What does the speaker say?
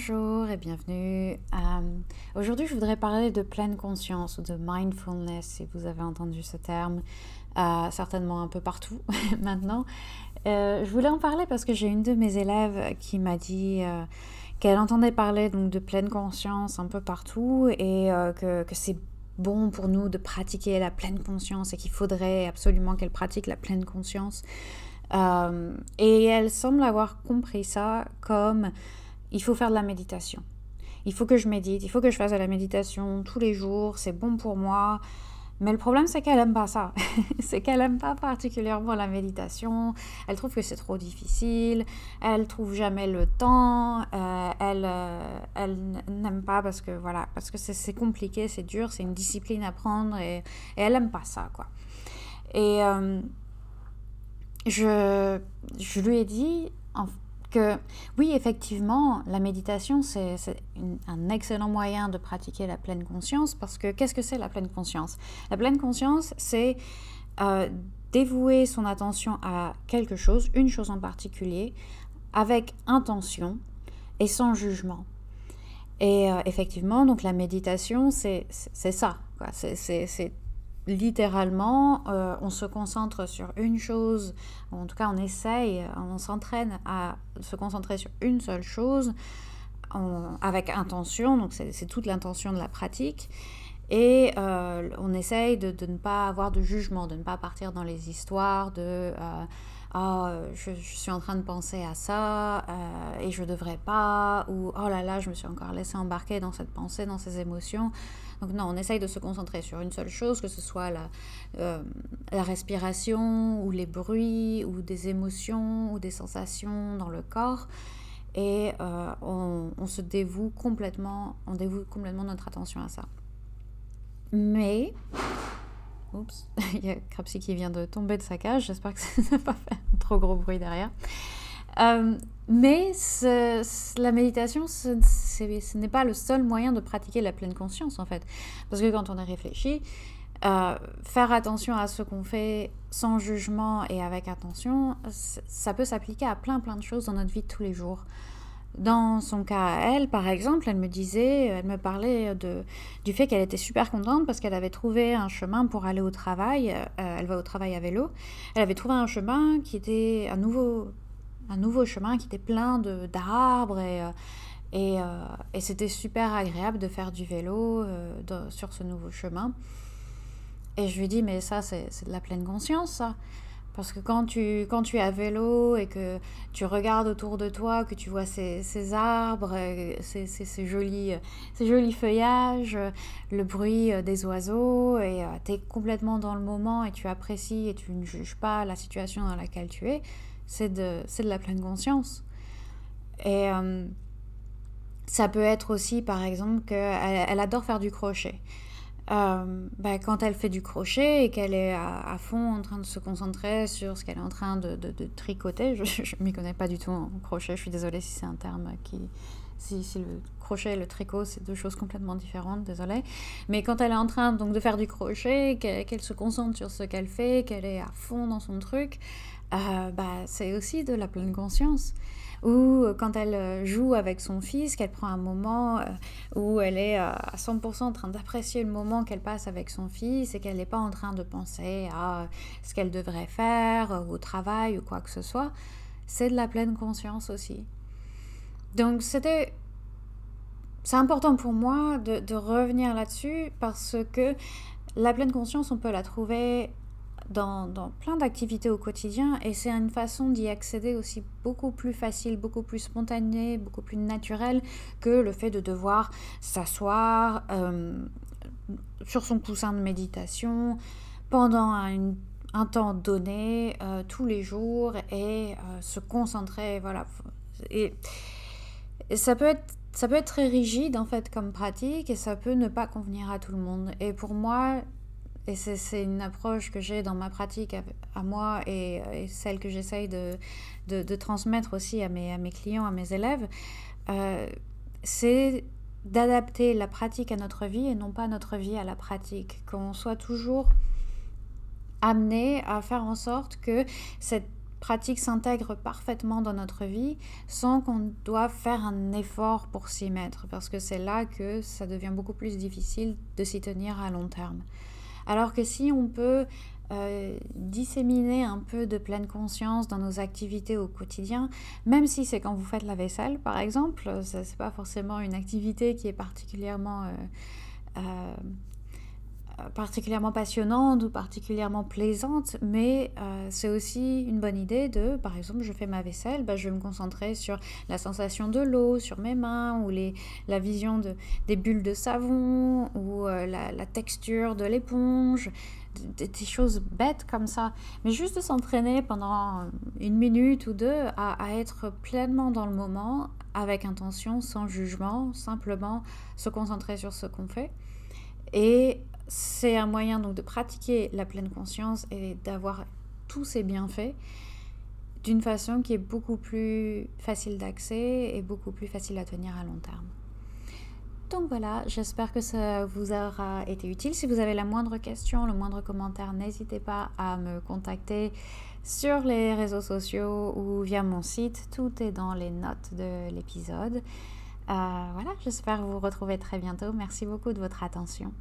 Bonjour et bienvenue. Euh, aujourd'hui, je voudrais parler de pleine conscience ou de mindfulness, si vous avez entendu ce terme, euh, certainement un peu partout maintenant. Euh, je voulais en parler parce que j'ai une de mes élèves qui m'a dit qu'elle entendait parler donc de pleine conscience un peu partout et que, que c'est bon pour nous de pratiquer la pleine conscience et qu'il faudrait absolument qu'elle pratique la pleine conscience. et elle semble avoir compris ça comme il faut faire de la méditation. Il faut que je médite, il faut que je fasse de la méditation tous les jours, c'est bon pour moi. Mais le problème, c'est qu'elle n'aime pas ça. c'est qu'elle n'aime pas particulièrement la méditation. Elle trouve que c'est trop difficile. Elle trouve jamais le temps. Euh, elle, euh, elle n'aime pas parce que voilà, parce que c'est compliqué, c'est dur, c'est une discipline à prendre et, elle n'aime pas ça, quoi. Et euh, je, je lui ai dit, en, que oui, effectivement, la méditation, c'est un excellent moyen de pratiquer la pleine conscience parce que qu'est-ce que c'est la pleine conscience? La pleine conscience, c'est euh, dévouer son attention à quelque chose, une chose en particulier, avec intention et sans jugement. Et euh, effectivement, donc la méditation, c'est ça. Littéralement, euh, on se concentre sur une chose, en tout cas on essaye, on s'entraîne à se concentrer sur une seule chose avec intention, donc c'est toute l'intention de la pratique. Et euh, on essaye de, ne pas avoir de jugement, de ne pas partir dans les histoires de euh, ah, je, suis en train de penser à ça et je devrais pas, ou oh là là, je me suis encore laissé embarquer dans cette pensée, dans ces émotions. Donc non, on essaye de se concentrer sur une seule chose, que ce soit la, euh, respiration ou les bruits ou des émotions ou des sensations dans le corps. Et euh, on, se dévoue complètement, on dévoue complètement notre attention à ça. Mais, oups, il y a Crapsy qui vient de tomber de sa cage, j'espère que ça n'a pas fait trop gros bruit derrière. Euh, mais la méditation, ce, n'est pas le seul moyen de pratiquer la pleine conscience, en fait. Parce que quand on est réfléchi, euh, faire attention à ce qu'on fait sans jugement et avec attention, ça peut s'appliquer à plein plein de choses dans notre vie de tous les jours. Dans son cas à elle, par exemple, elle me disait, elle me parlait de, du fait qu'elle était super contente parce qu'elle avait trouvé un chemin pour aller au travail. Euh, elle va au travail à vélo. Elle avait trouvé un chemin qui était un nouveau un nouveau chemin qui était plein d'arbres et, euh, euh, et c'était super agréable de faire du vélo sur ce nouveau chemin. Et je lui dis, mais ça, c'est de la pleine conscience, ça. Parce que quand tu, quand tu es à vélo et que tu regardes autour de toi, que tu vois ces, ces arbres, ces, ces, ces, jolis, ces jolis feuillages, le bruit des oiseaux, et tu es complètement dans le moment et tu apprécies et tu ne juges pas la situation dans laquelle tu es, c'est de, de la pleine conscience. Et euh, ça peut être aussi, par exemple, qu'elle elle adore faire du crochet. Euh, bah, quand elle fait du crochet et qu'elle est à, fond en train de se concentrer sur ce qu'elle est en train de, de, tricoter, je ne m'y connais pas du tout en crochet, je suis désolée si c'est un terme qui... Si, si, le crochet et le tricot, c'est deux choses complètement différentes, désolée. Mais quand elle est en train donc, de faire du crochet, qu'elle se concentre sur ce qu'elle fait, qu'elle est à fond dans son truc, euh, bah, c'est aussi de la pleine conscience. Ou euh, quand elle euh, joue avec son fils, qu'elle prend un moment où elle est à 100% en train d'apprécier le moment qu'elle passe avec son fils et qu'elle n'est pas en train de penser à ce qu'elle devrait faire au travail ou quoi que ce soit, c'est de la pleine conscience aussi. Donc c'était... C'est important pour moi de, de revenir là-dessus parce que la pleine conscience, on peut la trouver dans, plein d'activités au quotidien et c'est une façon d'y accéder aussi beaucoup plus facile, beaucoup plus spontanée, beaucoup plus naturelle que le fait de devoir s'asseoir euh, sur son coussin de méditation pendant un, temps donné, euh, tous les jours et euh, se concentrer, voilà. Et, et ça peut être ça peut être très rigide en fait comme pratique et ça peut ne pas convenir à tout le monde. Et pour moi, et c'est une approche que j'ai dans ma pratique à, moi et, celle que j'essaye de, transmettre aussi à mes, à mes clients, à mes élèves. Euh, c'est d'adapter la pratique à notre vie et non pas notre vie à la pratique. Qu'on soit toujours amené à faire en sorte que cette pratique s'intègre parfaitement dans notre vie sans qu'on doive faire un effort pour s'y mettre, parce que c'est là que ça devient beaucoup plus difficile de s'y tenir à long terme. Alors que si on peut euh, disséminer un peu de pleine conscience dans nos activités au quotidien, même si c'est quand vous faites la vaisselle, par exemple, ce n'est pas forcément une activité qui est particulièrement... Euh, euh, particulièrement passionnante ou particulièrement plaisante, mais c'est aussi une bonne idée de, par exemple, je fais ma vaisselle, bah, je vais me concentrer sur la sensation de l'eau sur mes mains ou les, la vision de, des bulles de savon ou la, la, texture de l'éponge des, choses bêtes comme ça, mais juste de s'entraîner pendant une minute ou deux à, être pleinement dans le moment, avec intention, sans jugement, simplement se concentrer sur ce qu'on fait. Et c'est un moyen donc de pratiquer la pleine conscience et d'avoir tous ces bienfaits d'une façon qui est beaucoup plus facile d'accès et beaucoup plus facile à tenir à long terme. Donc voilà, j'espère que ça vous aura été utile. Si vous avez la moindre question, le moindre commentaire, n'hésitez pas à me contacter sur les réseaux sociaux ou via mon site. Tout est dans les notes de l'épisode. Euh, voilà, j'espère vous retrouver très bientôt. Merci beaucoup de votre attention.